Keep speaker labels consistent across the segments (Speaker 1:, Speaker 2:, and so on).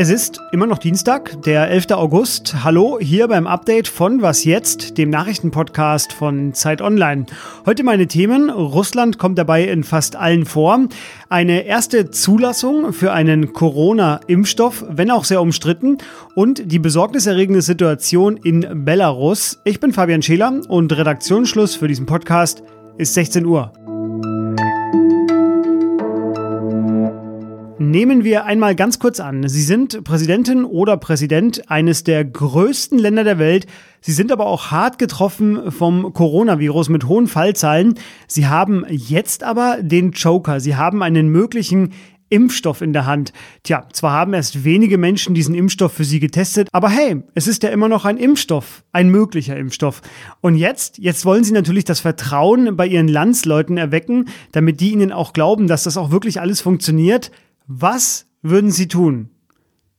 Speaker 1: Es ist immer noch Dienstag, der 11. August. Hallo hier beim Update von Was jetzt, dem Nachrichtenpodcast von Zeit Online. Heute meine Themen. Russland kommt dabei in fast allen vor. Eine erste Zulassung für einen Corona-Impfstoff, wenn auch sehr umstritten. Und die besorgniserregende Situation in Belarus. Ich bin Fabian Scheler und Redaktionsschluss für diesen Podcast ist 16 Uhr. Nehmen wir einmal ganz kurz an, Sie sind Präsidentin oder Präsident eines der größten Länder der Welt. Sie sind aber auch hart getroffen vom Coronavirus mit hohen Fallzahlen. Sie haben jetzt aber den Joker. Sie haben einen möglichen Impfstoff in der Hand. Tja, zwar haben erst wenige Menschen diesen Impfstoff für sie getestet, aber hey, es ist ja immer noch ein Impfstoff, ein möglicher Impfstoff. Und jetzt, jetzt wollen sie natürlich das Vertrauen bei ihren Landsleuten erwecken, damit die ihnen auch glauben, dass das auch wirklich alles funktioniert. Was würden Sie tun?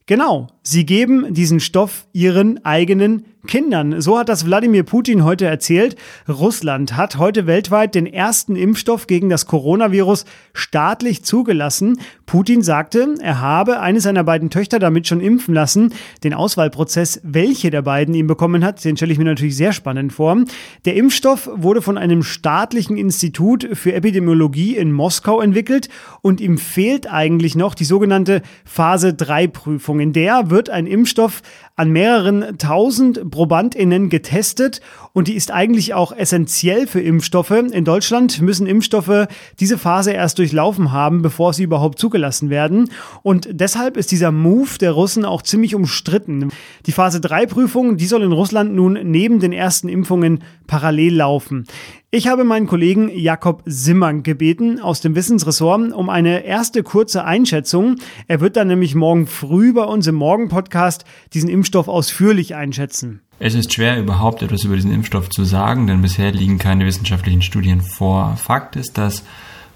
Speaker 1: Genau, Sie geben diesen Stoff Ihren eigenen Kindern. So hat das Wladimir Putin heute erzählt. Russland hat heute weltweit den ersten Impfstoff gegen das Coronavirus staatlich zugelassen. Putin sagte, er habe eine seiner beiden Töchter damit schon impfen lassen. Den Auswahlprozess, welche der beiden ihn bekommen hat, den stelle ich mir natürlich sehr spannend vor. Der Impfstoff wurde von einem staatlichen Institut für Epidemiologie in Moskau entwickelt und ihm fehlt eigentlich noch die sogenannte Phase 3 Prüfung. In der wird ein Impfstoff an mehreren tausend ProbandInnen getestet und die ist eigentlich auch essentiell für Impfstoffe. In Deutschland müssen Impfstoffe diese Phase erst durchlaufen haben, bevor sie überhaupt zugelassen werden. Und deshalb ist dieser Move der Russen auch ziemlich umstritten. Die Phase 3 Prüfung, die soll in Russland nun neben den ersten Impfungen parallel laufen. Ich habe meinen Kollegen Jakob Simmern gebeten aus dem Wissensressort um eine erste kurze Einschätzung. Er wird dann nämlich morgen früh bei uns im Morgen-Podcast diesen Impfstoff ausführlich einschätzen.
Speaker 2: Es ist schwer, überhaupt etwas über diesen Impfstoff zu sagen, denn bisher liegen keine wissenschaftlichen Studien vor. Fakt ist, dass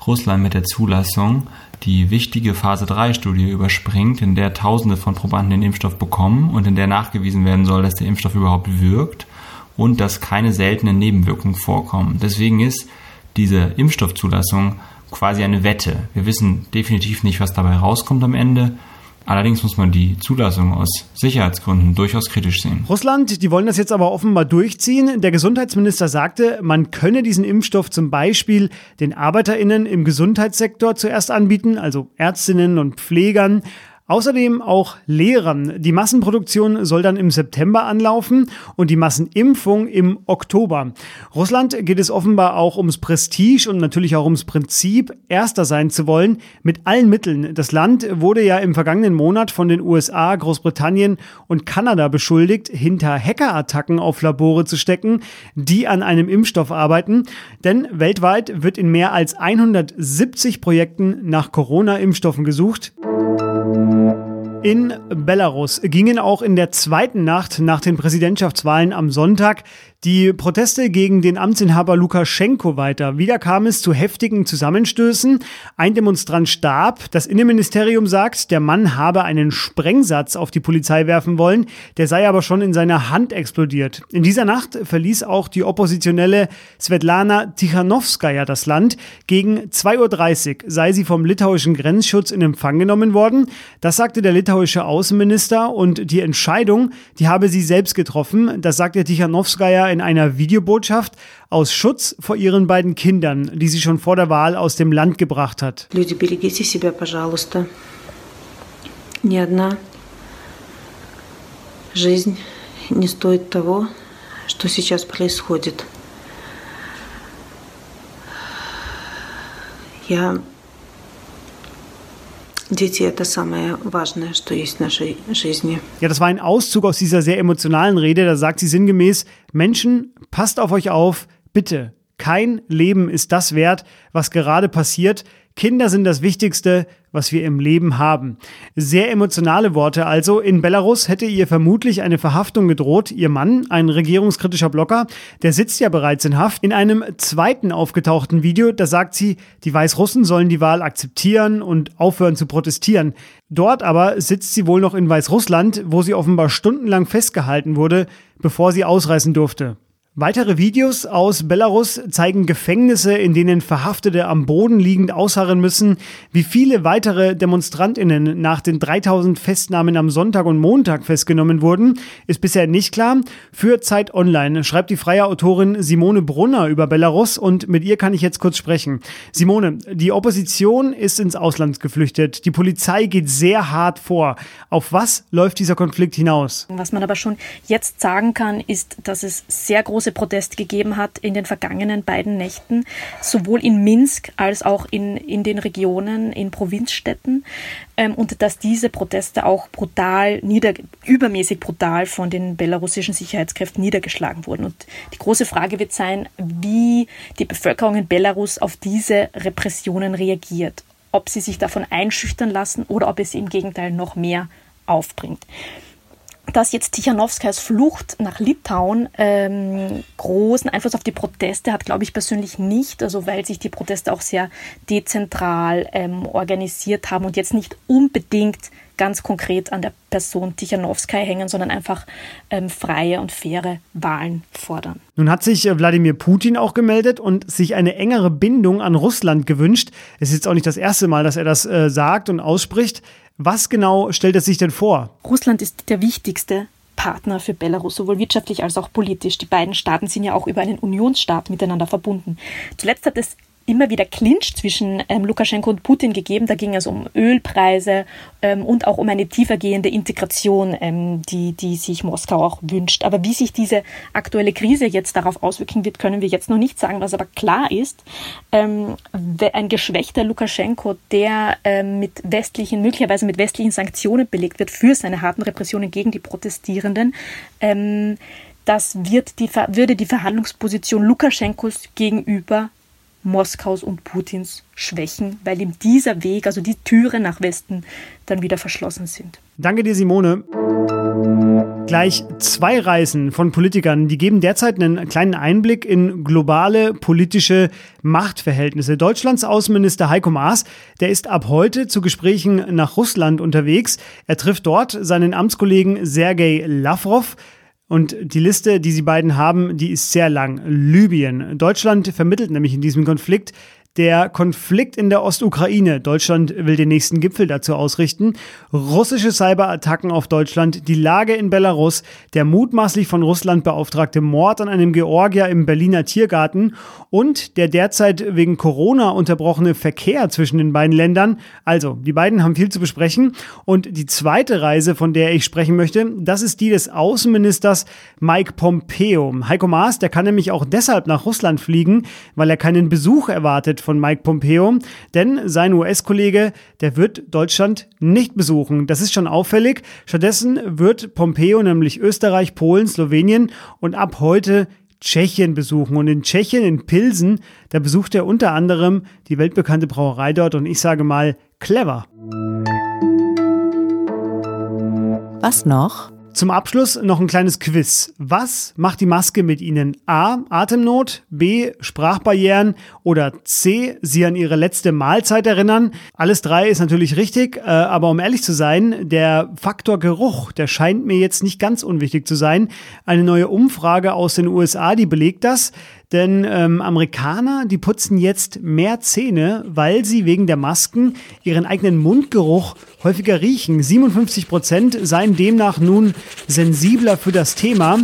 Speaker 2: Russland mit der Zulassung die wichtige Phase 3 Studie überspringt, in der Tausende von Probanden den Impfstoff bekommen und in der nachgewiesen werden soll, dass der Impfstoff überhaupt wirkt und dass keine seltenen Nebenwirkungen vorkommen. Deswegen ist diese Impfstoffzulassung quasi eine Wette. Wir wissen definitiv nicht, was dabei rauskommt am Ende. Allerdings muss man die Zulassung aus Sicherheitsgründen durchaus kritisch sehen.
Speaker 1: Russland, die wollen das jetzt aber offenbar durchziehen. Der Gesundheitsminister sagte, man könne diesen Impfstoff zum Beispiel den ArbeiterInnen im Gesundheitssektor zuerst anbieten, also Ärztinnen und Pflegern. Außerdem auch Lehrern. Die Massenproduktion soll dann im September anlaufen und die Massenimpfung im Oktober. Russland geht es offenbar auch ums Prestige und natürlich auch ums Prinzip, erster sein zu wollen, mit allen Mitteln. Das Land wurde ja im vergangenen Monat von den USA, Großbritannien und Kanada beschuldigt, hinter Hackerattacken auf Labore zu stecken, die an einem Impfstoff arbeiten. Denn weltweit wird in mehr als 170 Projekten nach Corona-Impfstoffen gesucht. In Belarus gingen auch in der zweiten Nacht nach den Präsidentschaftswahlen am Sonntag die Proteste gegen den Amtsinhaber Lukaschenko weiter. Wieder kam es zu heftigen Zusammenstößen. Ein Demonstrant starb. Das Innenministerium sagt, der Mann habe einen Sprengsatz auf die Polizei werfen wollen. Der sei aber schon in seiner Hand explodiert. In dieser Nacht verließ auch die Oppositionelle Svetlana Tichanowskaja das Land. Gegen 2.30 Uhr sei sie vom litauischen Grenzschutz in Empfang genommen worden. Das sagte der litauische Außenminister und die Entscheidung, die habe sie selbst getroffen. Das sagte Tichanowskaja in einer Videobotschaft aus Schutz vor ihren beiden Kindern, die sie schon vor der Wahl aus dem Land gebracht hat. Люди, берегите себя, пожалуйста. Ни одна жизнь не стоит того, что сейчас происходит. Я Дети – это самое важное, что есть в нашей жизни. Ja, das war ein Auszug aus dieser sehr emotionalen Rede. Da sagt sie sinngemäß, Menschen, passt auf euch auf, bitte. Kein Leben ist das wert, was gerade passiert. Kinder sind das Wichtigste, was wir im Leben haben. Sehr emotionale Worte also. In Belarus hätte ihr vermutlich eine Verhaftung gedroht. Ihr Mann, ein regierungskritischer Blogger, der sitzt ja bereits in Haft. In einem zweiten aufgetauchten Video, da sagt sie, die Weißrussen sollen die Wahl akzeptieren und aufhören zu protestieren. Dort aber sitzt sie wohl noch in Weißrussland, wo sie offenbar stundenlang festgehalten wurde, bevor sie ausreisen durfte. Weitere Videos aus Belarus zeigen Gefängnisse, in denen Verhaftete am Boden liegend ausharren müssen. Wie viele weitere Demonstrantinnen nach den 3000 Festnahmen am Sonntag und Montag festgenommen wurden, ist bisher nicht klar. Für Zeit Online schreibt die freie Autorin Simone Brunner über Belarus und mit ihr kann ich jetzt kurz sprechen. Simone, die Opposition ist ins Ausland geflüchtet. Die Polizei geht sehr hart vor. Auf was läuft dieser Konflikt hinaus?
Speaker 3: Was man aber schon jetzt sagen kann, ist, dass es sehr große Proteste gegeben hat in den vergangenen beiden Nächten, sowohl in Minsk als auch in, in den Regionen, in Provinzstädten. Ähm, und dass diese Proteste auch brutal, nieder, übermäßig brutal von den belarussischen Sicherheitskräften niedergeschlagen wurden. Und die große Frage wird sein, wie die Bevölkerung in Belarus auf diese Repressionen reagiert. Ob sie sich davon einschüchtern lassen oder ob es im Gegenteil noch mehr aufbringt dass jetzt Tichanowskais Flucht nach Litauen ähm, großen Einfluss auf die Proteste hat, glaube ich persönlich nicht. Also weil sich die Proteste auch sehr dezentral ähm, organisiert haben und jetzt nicht unbedingt ganz konkret an der Person Tichanowskai hängen, sondern einfach ähm, freie und faire Wahlen fordern.
Speaker 1: Nun hat sich äh, Wladimir Putin auch gemeldet und sich eine engere Bindung an Russland gewünscht. Es ist jetzt auch nicht das erste Mal, dass er das äh, sagt und ausspricht. Was genau stellt er sich denn vor?
Speaker 3: Russland ist der wichtigste Partner für Belarus, sowohl wirtschaftlich als auch politisch. Die beiden Staaten sind ja auch über einen Unionsstaat miteinander verbunden. Zuletzt hat es immer wieder Clinch zwischen ähm, Lukaschenko und Putin gegeben. Da ging es um Ölpreise ähm, und auch um eine tiefergehende Integration, ähm, die, die sich Moskau auch wünscht. Aber wie sich diese aktuelle Krise jetzt darauf auswirken wird, können wir jetzt noch nicht sagen. Was aber klar ist, ähm, ein geschwächter Lukaschenko, der ähm, mit westlichen, möglicherweise mit westlichen Sanktionen belegt wird für seine harten Repressionen gegen die Protestierenden, ähm, das wird die, würde die Verhandlungsposition Lukaschenkos gegenüber Moskaus und Putins schwächen, weil ihm dieser Weg, also die Türe nach Westen, dann wieder verschlossen sind.
Speaker 1: Danke dir, Simone. Gleich zwei Reisen von Politikern, die geben derzeit einen kleinen Einblick in globale politische Machtverhältnisse. Deutschlands Außenminister Heiko Maas, der ist ab heute zu Gesprächen nach Russland unterwegs. Er trifft dort seinen Amtskollegen Sergei Lavrov. Und die Liste, die sie beiden haben, die ist sehr lang. Libyen. Deutschland vermittelt nämlich in diesem Konflikt der Konflikt in der Ostukraine. Deutschland will den nächsten Gipfel dazu ausrichten. Russische Cyberattacken auf Deutschland, die Lage in Belarus, der mutmaßlich von Russland beauftragte Mord an einem Georgier im Berliner Tiergarten und der derzeit wegen Corona unterbrochene Verkehr zwischen den beiden Ländern. Also, die beiden haben viel zu besprechen. Und die zweite Reise, von der ich sprechen möchte, das ist die des Außenministers Mike Pompeo. Heiko Maas, der kann nämlich auch deshalb nach Russland fliegen, weil er keinen Besuch erwartet von Mike Pompeo, denn sein US-Kollege, der wird Deutschland nicht besuchen. Das ist schon auffällig. Stattdessen wird Pompeo nämlich Österreich, Polen, Slowenien und ab heute Tschechien besuchen. Und in Tschechien, in Pilsen, da besucht er unter anderem die weltbekannte Brauerei dort und ich sage mal clever.
Speaker 4: Was noch?
Speaker 1: Zum Abschluss noch ein kleines Quiz. Was macht die Maske mit Ihnen? A. Atemnot, B. Sprachbarrieren oder C. Sie an Ihre letzte Mahlzeit erinnern? Alles drei ist natürlich richtig, äh, aber um ehrlich zu sein, der Faktor Geruch, der scheint mir jetzt nicht ganz unwichtig zu sein. Eine neue Umfrage aus den USA, die belegt das. Denn ähm, Amerikaner, die putzen jetzt mehr Zähne, weil sie wegen der Masken ihren eigenen Mundgeruch häufiger riechen. 57 Prozent seien demnach nun sensibler für das Thema.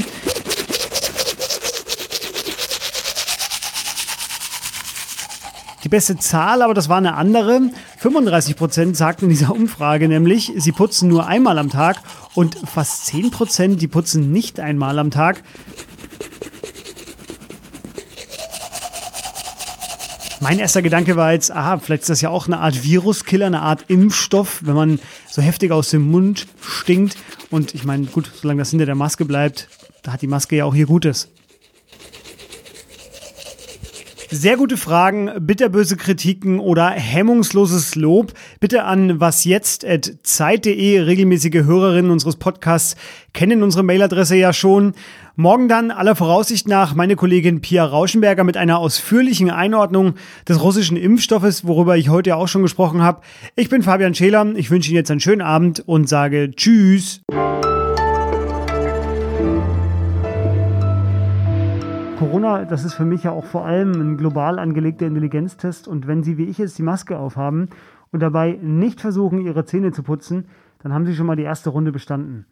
Speaker 1: Die beste Zahl, aber das war eine andere. 35 Prozent sagten in dieser Umfrage nämlich, sie putzen nur einmal am Tag und fast 10 Prozent, die putzen nicht einmal am Tag. Mein erster Gedanke war jetzt, aha, vielleicht ist das ja auch eine Art Viruskiller, eine Art Impfstoff, wenn man so heftig aus dem Mund stinkt. Und ich meine, gut, solange das hinter der Maske bleibt, da hat die Maske ja auch hier Gutes. Sehr gute Fragen, bitterböse Kritiken oder hemmungsloses Lob. Bitte an wasjetzt.zeit.de. Regelmäßige Hörerinnen unseres Podcasts kennen unsere Mailadresse ja schon. Morgen dann aller Voraussicht nach meine Kollegin Pia Rauschenberger mit einer ausführlichen Einordnung des russischen Impfstoffes, worüber ich heute auch schon gesprochen habe. Ich bin Fabian Scheler. Ich wünsche Ihnen jetzt einen schönen Abend und sage. 'Tschüss'. Corona, das ist für mich ja auch vor allem ein global angelegter Intelligenztest. Und wenn Sie wie ich jetzt die Maske aufhaben und dabei nicht versuchen, Ihre Zähne zu putzen, dann haben Sie schon mal die erste Runde bestanden.